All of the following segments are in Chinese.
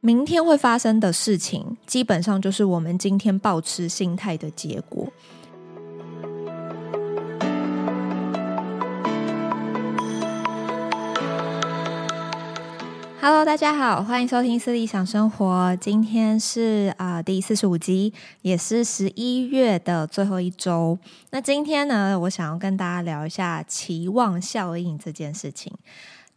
明天会发生的事情，基本上就是我们今天抱持心态的结果。Hello，大家好，欢迎收听《思理想生活》。今天是啊、第四十五集，也是十一月的最后一周。那今天呢，我想要跟大家聊一下期望效应这件事情。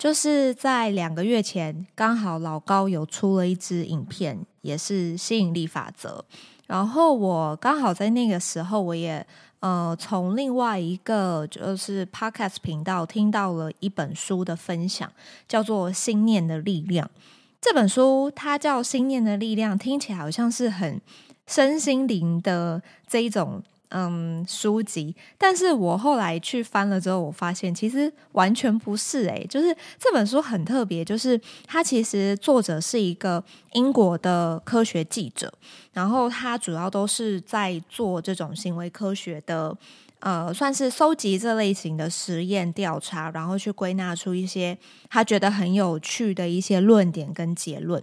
就是在两个月前，刚好老高有出了一支影片，也是吸引力法则。然后我刚好在那个时候，我也呃从另外一个就是 Podcast 频道听到了一本书的分享，叫做《心念的力量》。这本书它叫《心念的力量》，听起来好像是很身心灵的这一种。嗯，书籍，但是我后来去翻了之后，我发现其实完全不是诶，就是这本书很特别，就是它其实作者是一个英国的科学记者，然后他主要都是在做这种行为科学的，呃，算是搜集这类型的实验调查，然后去归纳出一些他觉得很有趣的一些论点跟结论。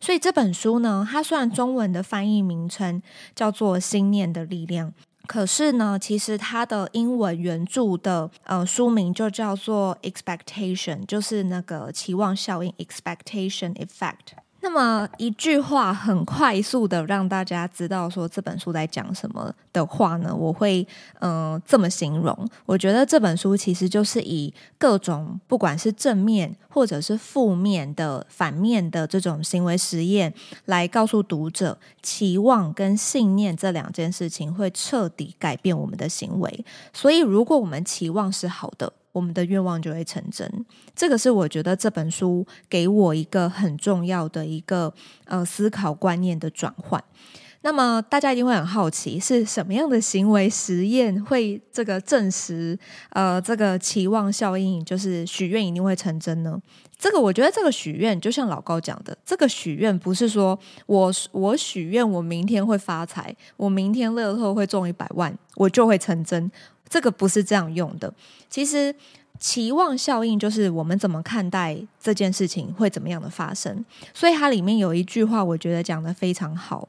所以这本书呢，它虽然中文的翻译名称叫做《心念的力量》。可是呢，其实它的英文原著的呃书名就叫做 Expectation，就是那个期望效应 Expectation Effect。那么一句话很快速的让大家知道说这本书在讲什么的话呢，我会嗯、这么形容。我觉得这本书其实就是以各种不管是正面或者是负面的反面的这种行为实验，来告诉读者，期望跟信念这两件事情会彻底改变我们的行为。所以如果我们期望是好的，我们的愿望就会成真，这个是我觉得这本书给我一个很重要的一个呃思考观念的转换。那么大家一定会很好奇，是什么样的行为实验会这个证实呃这个期望效应，就是许愿一定会成真呢？这个我觉得这个许愿就像老高讲的，这个许愿不是说我我许愿我明天会发财，我明天乐透会中一百万，我就会成真。这个不是这样用的。其实，期望效应就是我们怎么看待这件事情会怎么样的发生。所以它里面有一句话，我觉得讲得非常好：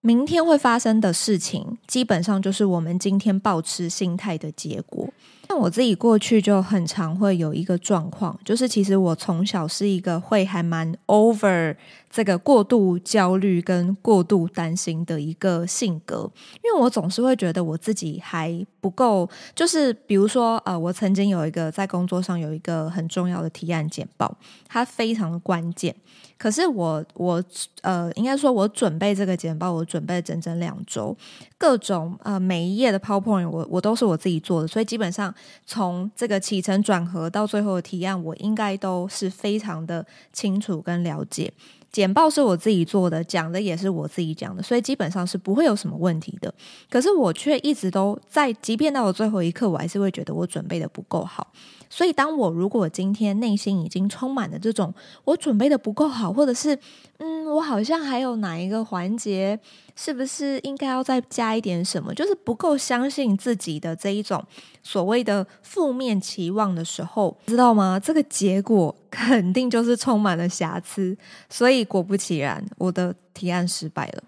明天会发生的事情，基本上就是我们今天抱持心态的结果。那我自己过去就很常会有一个状况，就是其实我从小是一个会还蛮 over 这个过度焦虑跟过度担心的一个性格，因为我总是会觉得我自己还不够，就是比如说呃，我曾经有一个在工作上有一个很重要的提案简报，它非常的关键。可是我我呃，应该说，我准备这个简报，我准备了整整两周，各种呃每一页的 PowerPoint，我我都是我自己做的，所以基本上从这个起承转合到最后的提案，我应该都是非常的清楚跟了解。简报是我自己做的，讲的也是我自己讲的，所以基本上是不会有什么问题的。可是我却一直都在，即便到了最后一刻，我还是会觉得我准备的不够好。所以，当我如果今天内心已经充满了这种我准备的不够好，或者是嗯，我好像还有哪一个环节是不是应该要再加一点什么，就是不够相信自己的这一种所谓的负面期望的时候，知道吗？这个结果肯定就是充满了瑕疵。所以，果不其然，我的提案失败了。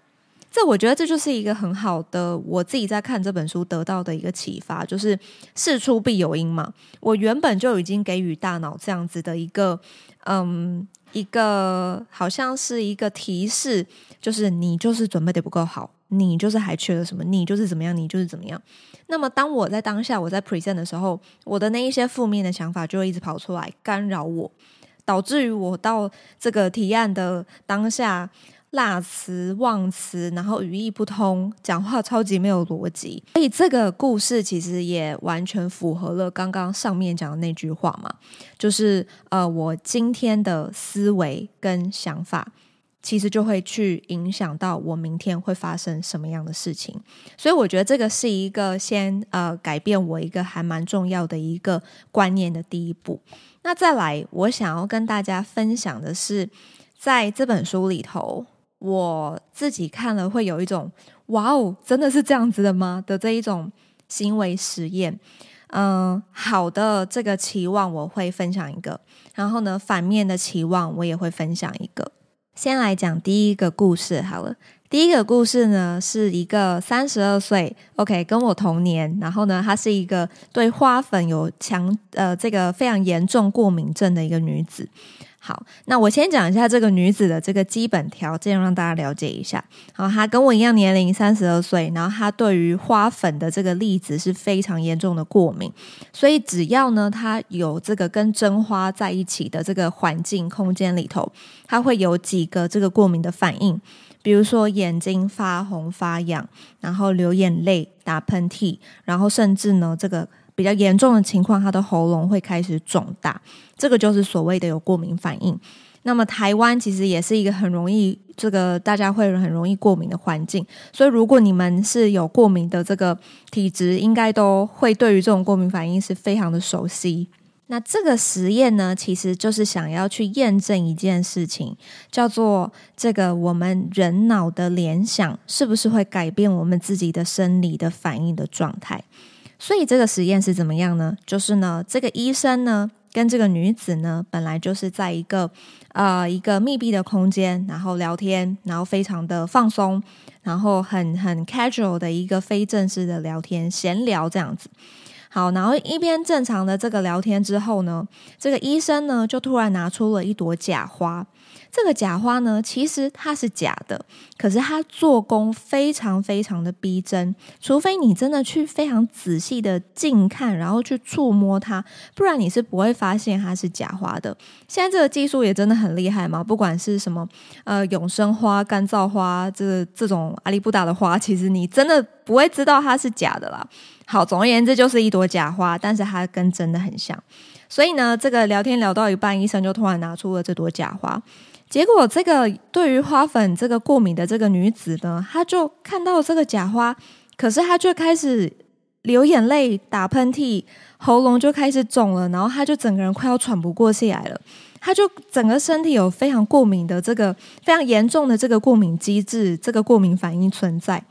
这我觉得这就是一个很好的，我自己在看这本书得到的一个启发，就是事出必有因嘛。我原本就已经给予大脑这样子的一个，嗯，一个好像是一个提示，就是你就是准备的不够好，你就是还缺了什么，你就是怎么样，你就是怎么样。那么当我在当下我在 present 的时候，我的那一些负面的想法就会一直跑出来干扰我，导致于我到这个提案的当下。落词忘词，然后语义不通，讲话超级没有逻辑。所以这个故事其实也完全符合了刚刚上面讲的那句话嘛，就是呃，我今天的思维跟想法，其实就会去影响到我明天会发生什么样的事情。所以我觉得这个是一个先呃改变我一个还蛮重要的一个观念的第一步。那再来，我想要跟大家分享的是，在这本书里头。我自己看了会有一种“哇哦，真的是这样子的吗”的这一种行为实验。嗯，好的，这个期望我会分享一个，然后呢，反面的期望我也会分享一个。先来讲第一个故事好了。第一个故事呢，是一个三十二岁，OK，跟我同年，然后呢，她是一个对花粉有强呃这个非常严重过敏症的一个女子。好，那我先讲一下这个女子的这个基本条件，让大家了解一下。好，她跟我一样年龄，三十二岁，然后她对于花粉的这个粒子是非常严重的过敏，所以只要呢，她有这个跟真花在一起的这个环境空间里头，她会有几个这个过敏的反应。比如说眼睛发红发痒，然后流眼泪、打喷嚏，然后甚至呢，这个比较严重的情况，他的喉咙会开始肿大，这个就是所谓的有过敏反应。那么台湾其实也是一个很容易这个大家会很容易过敏的环境，所以如果你们是有过敏的这个体质，应该都会对于这种过敏反应是非常的熟悉。那这个实验呢，其实就是想要去验证一件事情，叫做这个我们人脑的联想是不是会改变我们自己的生理的反应的状态。所以这个实验是怎么样呢？就是呢，这个医生呢跟这个女子呢本来就是在一个呃一个密闭的空间，然后聊天，然后非常的放松，然后很很 casual 的一个非正式的聊天闲聊这样子。好，然后一边正常的这个聊天之后呢，这个医生呢就突然拿出了一朵假花。这个假花呢，其实它是假的，可是它做工非常非常的逼真，除非你真的去非常仔细的近看，然后去触摸它，不然你是不会发现它是假花的。现在这个技术也真的很厉害嘛，不管是什么呃永生花、干燥花，这这种阿里不达的花，其实你真的不会知道它是假的啦。好，总而言之就是一朵假花，但是它跟真的很像。所以呢，这个聊天聊到一半，医生就突然拿出了这朵假花。结果，这个对于花粉这个过敏的这个女子呢，她就看到这个假花，可是她就开始流眼泪、打喷嚏，喉咙就开始肿了，然后她就整个人快要喘不过气来了。她就整个身体有非常过敏的这个非常严重的这个过敏机制，这个过敏反应存在。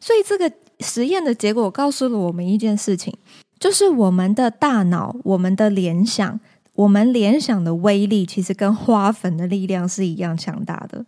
所以，这个实验的结果告诉了我们一件事情，就是我们的大脑，我们的联想。我们联想的威力其实跟花粉的力量是一样强大的。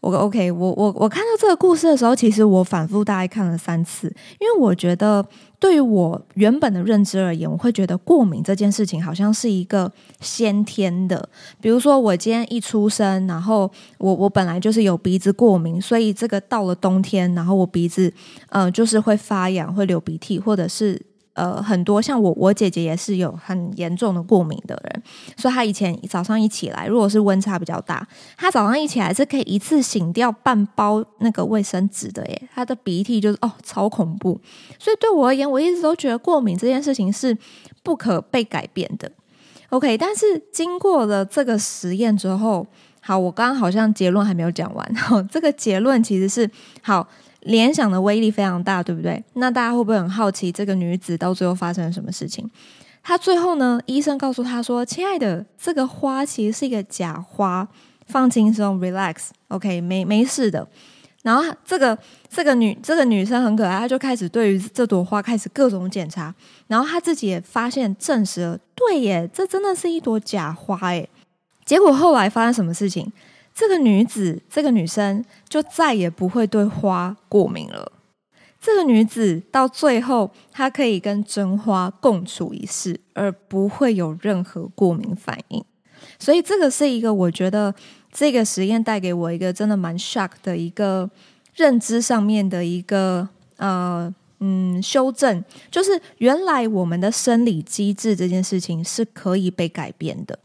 我 OK，我我我看到这个故事的时候，其实我反复大概看了三次，因为我觉得对于我原本的认知而言，我会觉得过敏这件事情好像是一个先天的。比如说我今天一出生，然后我我本来就是有鼻子过敏，所以这个到了冬天，然后我鼻子嗯、就是会发痒，会流鼻涕，或者是。呃，很多像我，我姐姐也是有很严重的过敏的人，所以她以前早上一起来，如果是温差比较大，她早上一起来是可以一次擤掉半包那个卫生纸的耶，她的鼻涕就是哦超恐怖，所以对我而言，我一直都觉得过敏这件事情是不可被改变的。OK，但是经过了这个实验之后，好，我刚刚好像结论还没有讲完，这个结论其实是好。联想的威力非常大，对不对？那大家会不会很好奇，这个女子到最后发生了什么事情？她最后呢？医生告诉她说：“亲爱的，这个花其实是一个假花，放轻松，relax，OK，没没事的。”然后这个这个女这个女生很可爱，她就开始对于这朵花开始各种检查，然后她自己也发现证实了，对耶，这真的是一朵假花耶。结果后来发生什么事情？这个女子，这个女生就再也不会对花过敏了。这个女子到最后，她可以跟真花共处一室，而不会有任何过敏反应。所以，这个是一个我觉得这个实验带给我一个真的蛮 shock 的一个认知上面的一个呃嗯修正，就是原来我们的生理机制这件事情是可以被改变的。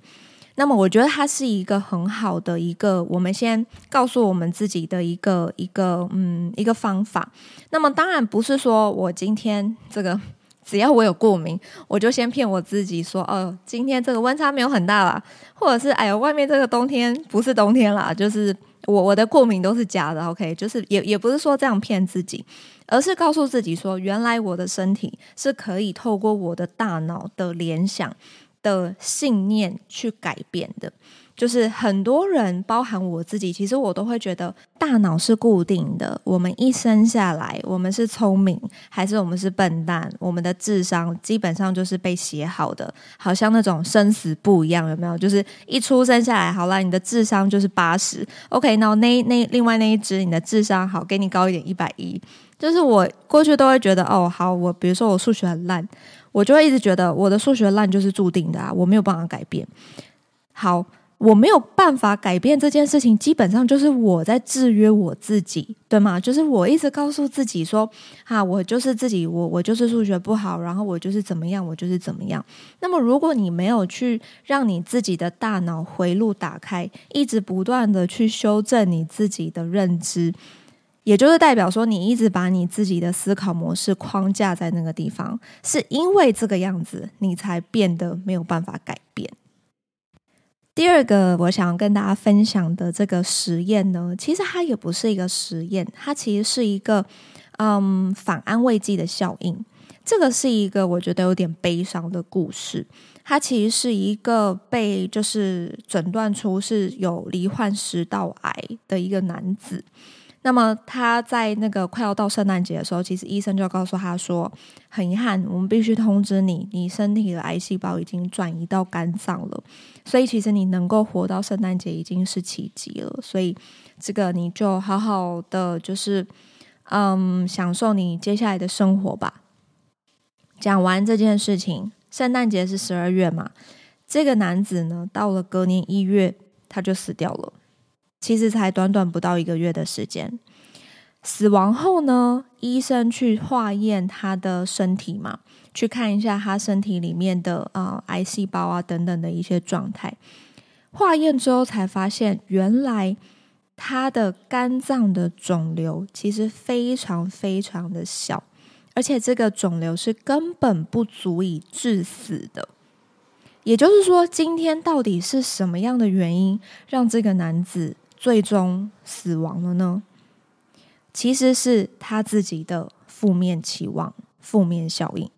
那么我觉得它是一个很好的一个，我们先告诉我们自己的一个一个嗯一个方法。那么当然不是说我今天这个只要我有过敏，我就先骗我自己说哦，今天这个温差没有很大啦，或者是哎呦外面这个冬天不是冬天啦，就是我我的过敏都是假的。OK，就是也也不是说这样骗自己，而是告诉自己说，原来我的身体是可以透过我的大脑的联想。的信念去改变的，就是很多人，包含我自己，其实我都会觉得大脑是固定的。我们一生下来，我们是聪明还是我们是笨蛋？我们的智商基本上就是被写好的，好像那种生死簿一样，有没有？就是一出生下来，好啦，你的智商就是八十。OK，那那那另外那一只，你的智商好，给你高一点，一百一。就是我过去都会觉得，哦，好，我比如说我数学很烂，我就会一直觉得我的数学烂就是注定的啊，我没有办法改变。好。我没有办法改变这件事情，基本上就是我在制约我自己，对吗？就是我一直告诉自己说，哈，我就是自己，我我就是数学不好，然后我就是怎么样，我就是怎么样。那么，如果你没有去让你自己的大脑回路打开，一直不断的去修正你自己的认知，也就是代表说，你一直把你自己的思考模式框架在那个地方，是因为这个样子，你才变得没有办法改变。第二个我想跟大家分享的这个实验呢，其实它也不是一个实验，它其实是一个嗯反安慰剂的效应。这个是一个我觉得有点悲伤的故事。它其实是一个被就是诊断出是有罹患食道癌的一个男子。那么他在那个快要到圣诞节的时候，其实医生就告诉他说：“很遗憾，我们必须通知你，你身体的癌细胞已经转移到肝脏了。所以其实你能够活到圣诞节已经是奇迹了。所以这个你就好好的就是嗯，享受你接下来的生活吧。”讲完这件事情，圣诞节是十二月嘛？这个男子呢，到了隔年一月，他就死掉了。其实才短短不到一个月的时间，死亡后呢，医生去化验他的身体嘛，去看一下他身体里面的啊、癌细胞啊等等的一些状态。化验之后才发现，原来他的肝脏的肿瘤其实非常非常的小，而且这个肿瘤是根本不足以致死的。也就是说，今天到底是什么样的原因让这个男子最终死亡了呢？其实是他自己的负面期望、负面效应。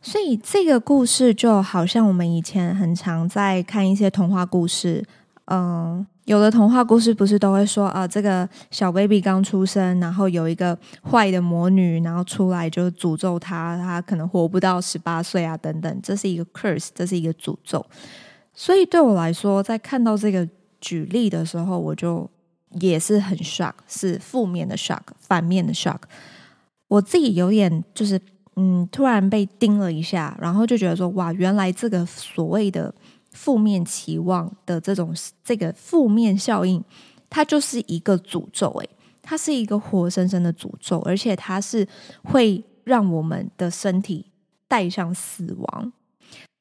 所以这个故事就好像我们以前很常在看一些童话故事，嗯，有的童话故事不是都会说啊，这个小 baby 刚出生，然后有一个坏的魔女，然后出来就诅咒他，他可能活不到十八岁啊，等等，这是一个 curse，这是一个诅咒。所以对我来说，在看到这个。举例的时候，我就也是很 shock，是负面的 shock，反面的 shock。我自己有点就是，嗯，突然被叮了一下，然后就觉得说，哇，原来这个所谓的负面期望的这种这个负面效应，它就是一个诅咒，诶，它是一个活生生的诅咒，而且它是会让我们的身体带上死亡。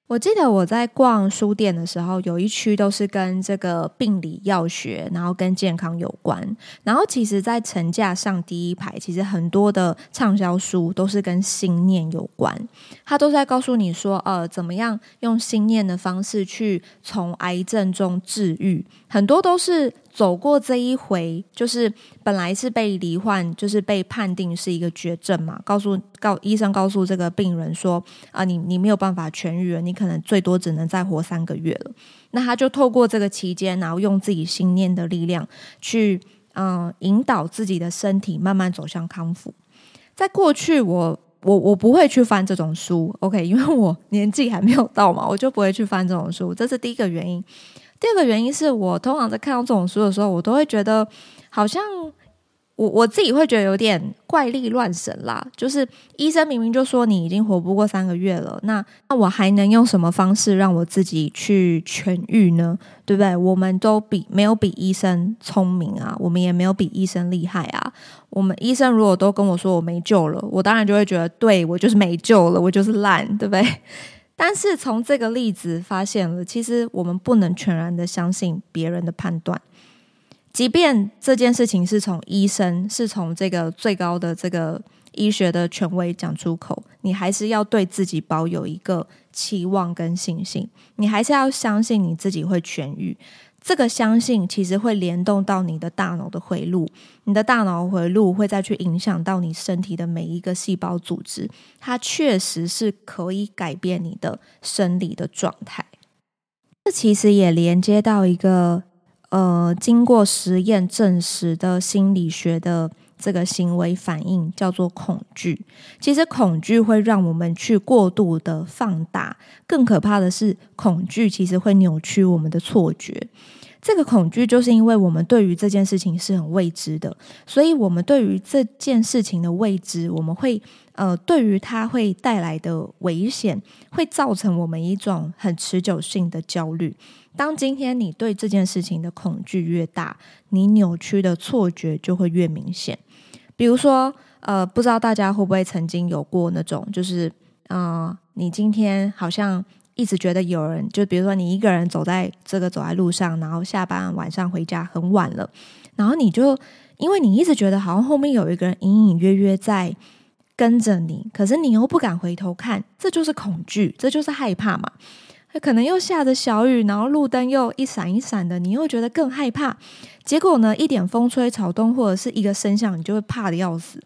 我记得我在逛书店的时候，有一区都是跟这个病理药学，然后跟健康有关。然后其实，在成架上第一排，其实很多的畅销书都是跟心念有关。它都在告诉你说，呃，怎么样用心念的方式去从癌症中治愈。很多都是。走过这一回，就是本来是被罹患，就是被判定是一个绝症嘛。告诉告医生告诉这个病人说啊，你你没有办法痊愈了，你可能最多只能再活三个月了。那他就透过这个期间，然后用自己心念的力量去嗯、引导自己的身体慢慢走向康复。在过去我，我我不会去翻这种书，OK，因为我 年纪还没有到嘛，我就不会去翻这种书，这是第一个原因。第二个原因是我通常在看到这种书的时候，我都会觉得好像我我自己会觉得有点怪力乱神啦。就是医生明明就说你已经活不过三个月了，那那我还能用什么方式让我自己去痊愈呢？对不对？我们都比没有比医生聪明啊，我们也没有比医生厉害啊。我们医生如果都跟我说我没救了，我当然就会觉得对，我就是没救了，我就是烂，对不对？但是从这个例子发现了，其实我们不能全然的相信别人的判断，即便这件事情是从医生，是从这个最高的这个医学的权威讲出口，你还是要对自己保有一个期望跟信心，你还是要相信你自己会痊愈。这个相信其实会联动到你的大脑的回路，你的大脑回路会再去影响到你身体的每一个细胞组织，它确实是可以改变你的生理的状态。这其实也连接到一个呃，经过实验证实的心理学的这个行为反应，叫做恐惧。其实恐惧会让我们去过度的放大，更可怕的是，恐惧其实会扭曲我们的错觉。这个恐惧就是因为我们对于这件事情是很未知的，所以我们对于这件事情的未知，我们会呃，对于它会带来的危险，会造成我们一种很持久性的焦虑。当今天你对这件事情的恐惧越大，你扭曲的错觉就会越明显。比如说，呃，不知道大家会不会曾经有过那种，就是呃，你今天好像。一直觉得有人，就比如说你一个人走在这个走在路上，然后下班晚上回家很晚了，然后你就因为你一直觉得好像后面有一个人隐隐约约在跟着你，可是你又不敢回头看，这就是恐惧，这就是害怕嘛。可能又下着小雨，然后路灯又一闪一闪的，你又觉得更害怕。结果呢，一点风吹草动或者是一个声响，你就会怕得要死。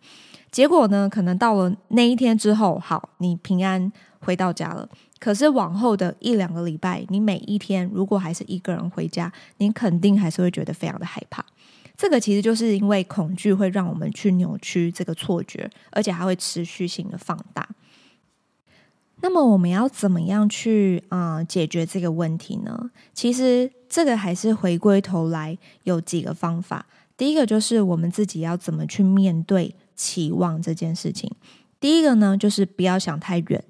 结果呢，可能到了那一天之后，好，你平安回到家了。可是往后的一两个礼拜，你每一天如果还是一个人回家，你肯定还是会觉得非常的害怕。这个其实就是因为恐惧会让我们去扭曲这个错觉，而且还会持续性的放大。那么我们要怎么样去啊、解决这个问题呢？其实这个还是回归头来有几个方法。第一个就是我们自己要怎么去面对期望这件事情。第一个呢，就是不要想太远。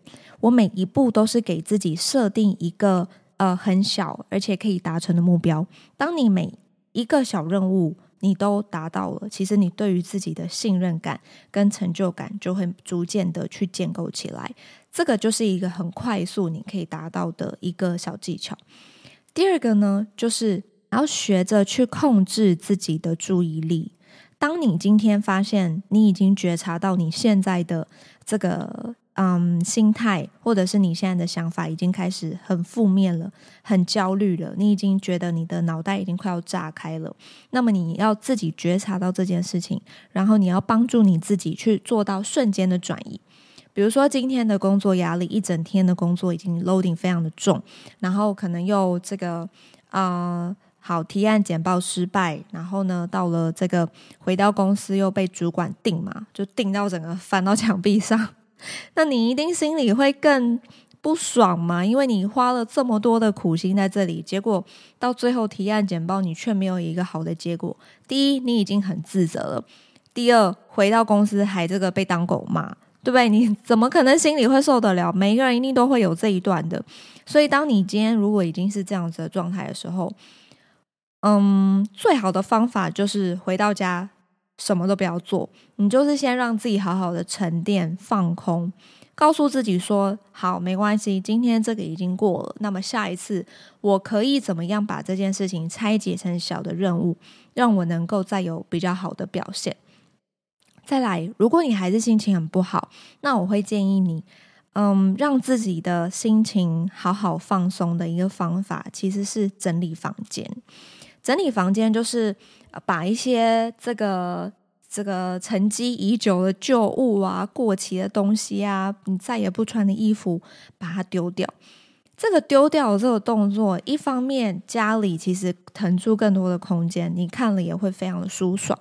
我每一步都是给自己设定一个呃很小而且可以达成的目标。当你每一个小任务你都达到了，其实你对于自己的信任感跟成就感就会逐渐的去建构起来。这个就是一个很快速你可以达到的一个小技巧。第二个呢，就是要学着去控制自己的注意力。当你今天发现你已经觉察到你现在的这个。嗯，心态或者是你现在的想法已经开始很负面了，很焦虑了。你已经觉得你的脑袋已经快要炸开了。那么你要自己觉察到这件事情，然后你要帮助你自己去做到瞬间的转移。比如说今天的工作压力，一整天的工作已经 loading 非常的重，然后可能又这个啊、好提案简报失败，然后呢到了这个回到公司又被主管定嘛，就定到整个 翻到墙壁上。那你一定心里会更不爽嘛？因为你花了这么多的苦心在这里，结果到最后提案简报，你却没有一个好的结果。第一，你已经很自责了；第二，回到公司还这个被当狗骂，对不对？你怎么可能心里会受得了？每一个人一定都会有这一段的。所以，当你今天如果已经是这样子的状态的时候，嗯，最好的方法就是回到家。什么都不要做，你就是先让自己好好的沉淀、放空，告诉自己说：“好，没关系，今天这个已经过了。那么下一次，我可以怎么样把这件事情拆解成小的任务，让我能够再有比较好的表现。”再来，如果你还是心情很不好，那我会建议你，嗯，让自己的心情好好放松的一个方法，其实是整理房间。整理房间就是。把一些这个这个沉积已久的旧物啊、过期的东西啊、你再也不穿的衣服，把它丢掉。这个丢掉的这个动作，一方面家里其实腾出更多的空间，你看了也会非常的舒爽。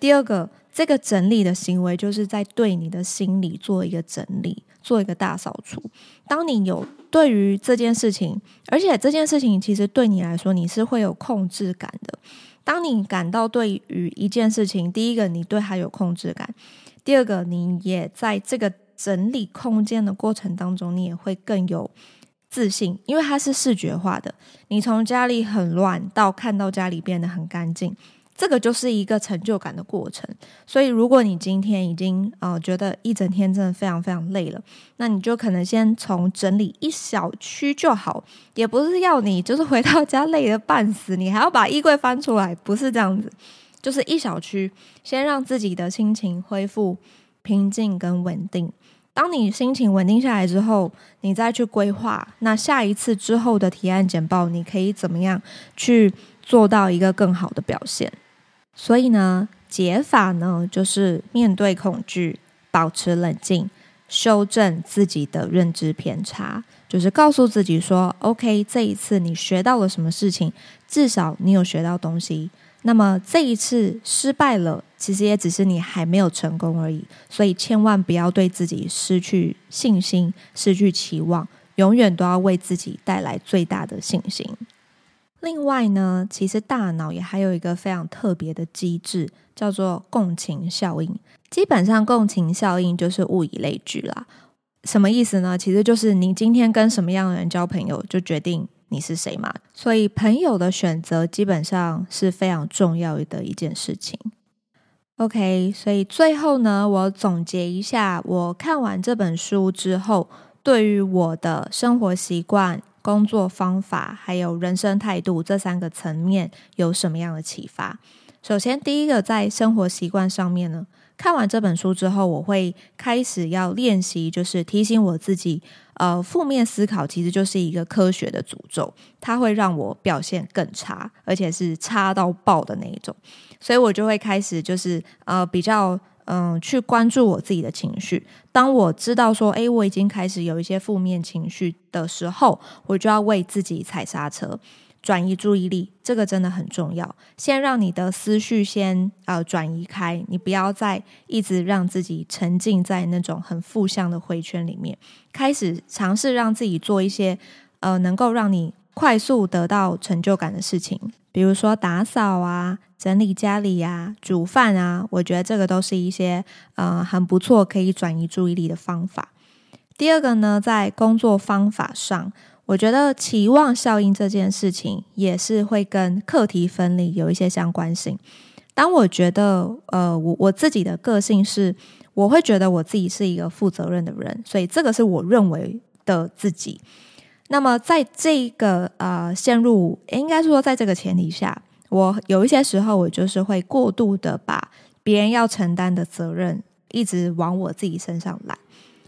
第二个，这个整理的行为就是在对你的心里做一个整理，做一个大扫除。当你有对于这件事情，而且这件事情其实对你来说，你是会有控制感的。当你感到对于一件事情，第一个你对它有控制感，第二个你也在这个整理空间的过程当中，你也会更有自信，因为它是视觉化的。你从家里很乱到看到家里变得很干净。这个就是一个成就感的过程，所以如果你今天已经呃觉得一整天真的非常非常累了，那你就可能先从整理一小区就好，也不是要你就是回到家累得半死，你还要把衣柜翻出来，不是这样子，就是一小区，先让自己的心情恢复平静跟稳定。当你心情稳定下来之后，你再去规划，那下一次之后的提案简报，你可以怎么样去做到一个更好的表现？所以呢，解法呢，就是面对恐惧，保持冷静，修正自己的认知偏差，就是告诉自己说：“OK，这一次你学到了什么事情？至少你有学到东西。那么这一次失败了，其实也只是你还没有成功而已。所以千万不要对自己失去信心、失去期望，永远都要为自己带来最大的信心。另外呢，其实大脑也还有一个非常特别的机制，叫做共情效应。基本上，共情效应就是物以类聚啦。什么意思呢？其实就是你今天跟什么样的人交朋友，就决定你是谁嘛。所以，朋友的选择基本上是非常重要的一件事情。OK，所以最后呢，我总结一下，我看完这本书之后，对于我的生活习惯、工作方法还有人生态度这三个层面有什么样的启发？首先，第一个在生活习惯上面呢。看完这本书之后，我会开始要练习，就是提醒我自己，呃，负面思考其实就是一个科学的诅咒，它会让我表现更差，而且是差到爆的那一种。所以我就会开始，就是呃，比较嗯、去关注我自己的情绪。当我知道说，诶，我已经开始有一些负面情绪的时候，我就要为自己踩刹车。转移注意力，这个真的很重要。先让你的思绪先呃转移开，你不要再一直让自己沉浸在那种很负向的回圈里面。开始尝试让自己做一些呃能够让你快速得到成就感的事情，比如说打扫啊、整理家里啊、煮饭啊。我觉得这个都是一些呃很不错可以转移注意力的方法。第二个呢，在工作方法上。我觉得期望效应这件事情也是会跟课题分离有一些相关性。当我觉得，呃，我我自己的个性是，我会觉得我自己是一个负责任的人，所以这个是我认为的自己。那么在这个呃陷入，应该是说在这个前提下，我有一些时候我就是会过度的把别人要承担的责任一直往我自己身上揽。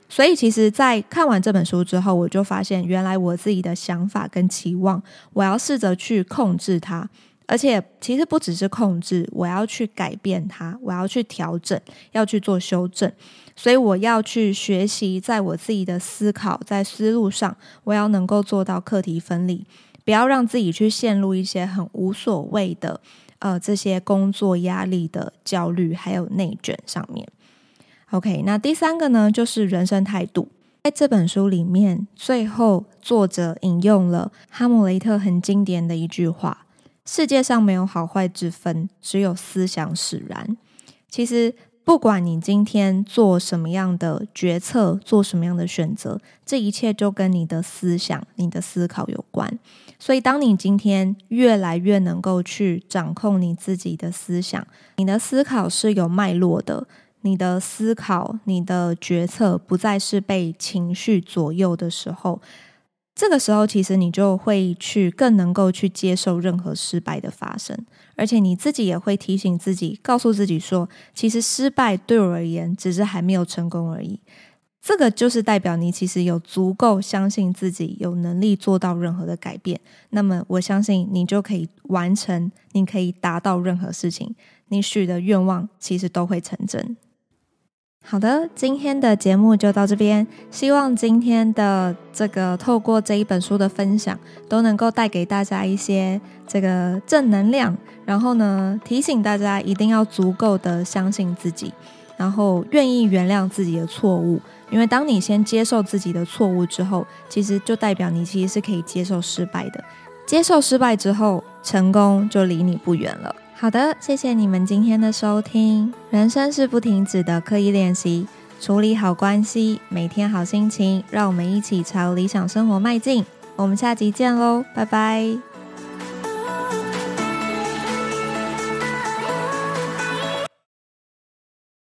所以，其实，在看完这本书之后，我就发现，原来我自己的想法跟期望，我要试着去控制它，而且，其实不只是控制，我要去改变它，我要去调整，要去做修正。所以，我要去学习，在我自己的思考，在思路上，我要能够做到课题分离，不要让自己去陷入一些很无所谓的，呃，这些工作压力的焦虑，还有内卷上面。OK，那第三个呢，就是人生态度。在这本书里面，最后作者引用了哈姆雷特很经典的一句话：“世界上没有好坏之分，只有思想使然。”其实，不管你今天做什么样的决策，做什么样的选择，这一切就跟你的思想、你的思考有关。所以，当你今天越来越能够去掌控你自己的思想，你的思考是有脉络的。你的思考、你的决策不再是被情绪左右的时候，这个时候其实你就会去更能够去接受任何失败的发生，而且你自己也会提醒自己，告诉自己说，其实失败对我而言只是还没有成功而已。这个就是代表你其实有足够相信自己有能力做到任何的改变。那么我相信你就可以完成，你可以达到任何事情，你许的愿望其实都会成真。好的，今天的节目就到这边。希望今天的这个透过这一本书的分享，都能够带给大家一些这个正能量。然后呢，提醒大家一定要足够的相信自己，然后愿意原谅自己的错误。因为当你先接受自己的错误之后，其实就代表你其实是可以接受失败的。接受失败之后，成功就离你不远了。好的，谢谢你们今天的收听。人生是不停止的刻意练习，处理好关系，每天好心情，让我们一起朝理想生活迈进。我们下集见喽，拜拜。